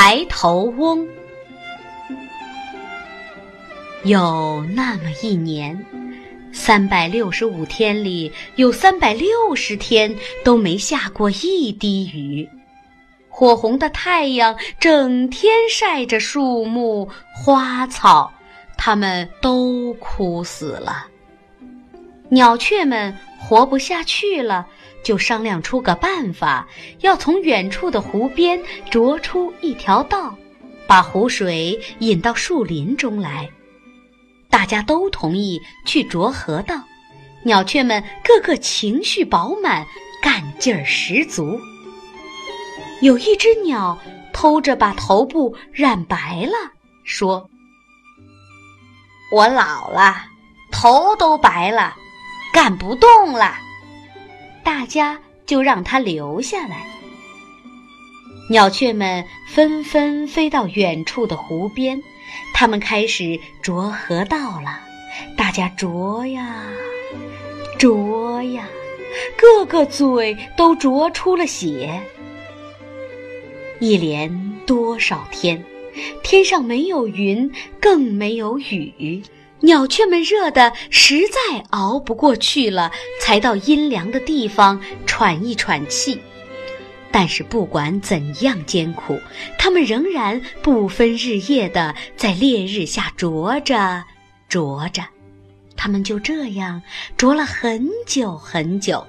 白头翁。有那么一年，三百六十五天里有三百六十天都没下过一滴雨，火红的太阳整天晒着树木、花草，它们都枯死了。鸟雀们活不下去了。就商量出个办法，要从远处的湖边啄出一条道，把湖水引到树林中来。大家都同意去啄河道，鸟雀们个个情绪饱满，干劲儿十足。有一只鸟偷着把头部染白了，说：“我老了，头都白了，干不动了。”大家就让它留下来。鸟雀们纷纷飞到远处的湖边，它们开始啄河道了。大家啄呀，啄呀，个个嘴都啄出了血。一连多少天，天上没有云，更没有雨。鸟雀们热得实在熬不过去了，才到阴凉的地方喘一喘气。但是不管怎样艰苦，它们仍然不分日夜地在烈日下啄着、啄着。它们就这样啄了很久很久，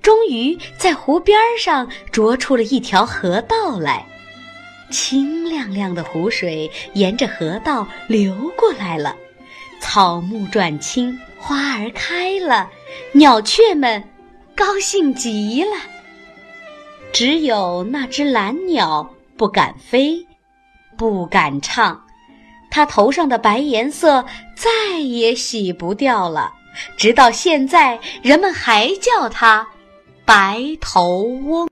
终于在湖边上啄出了一条河道来。清亮亮的湖水沿着河道流过来了。草木转青，花儿开了，鸟雀们高兴极了。只有那只蓝鸟不敢飞，不敢唱，它头上的白颜色再也洗不掉了。直到现在，人们还叫它白头翁。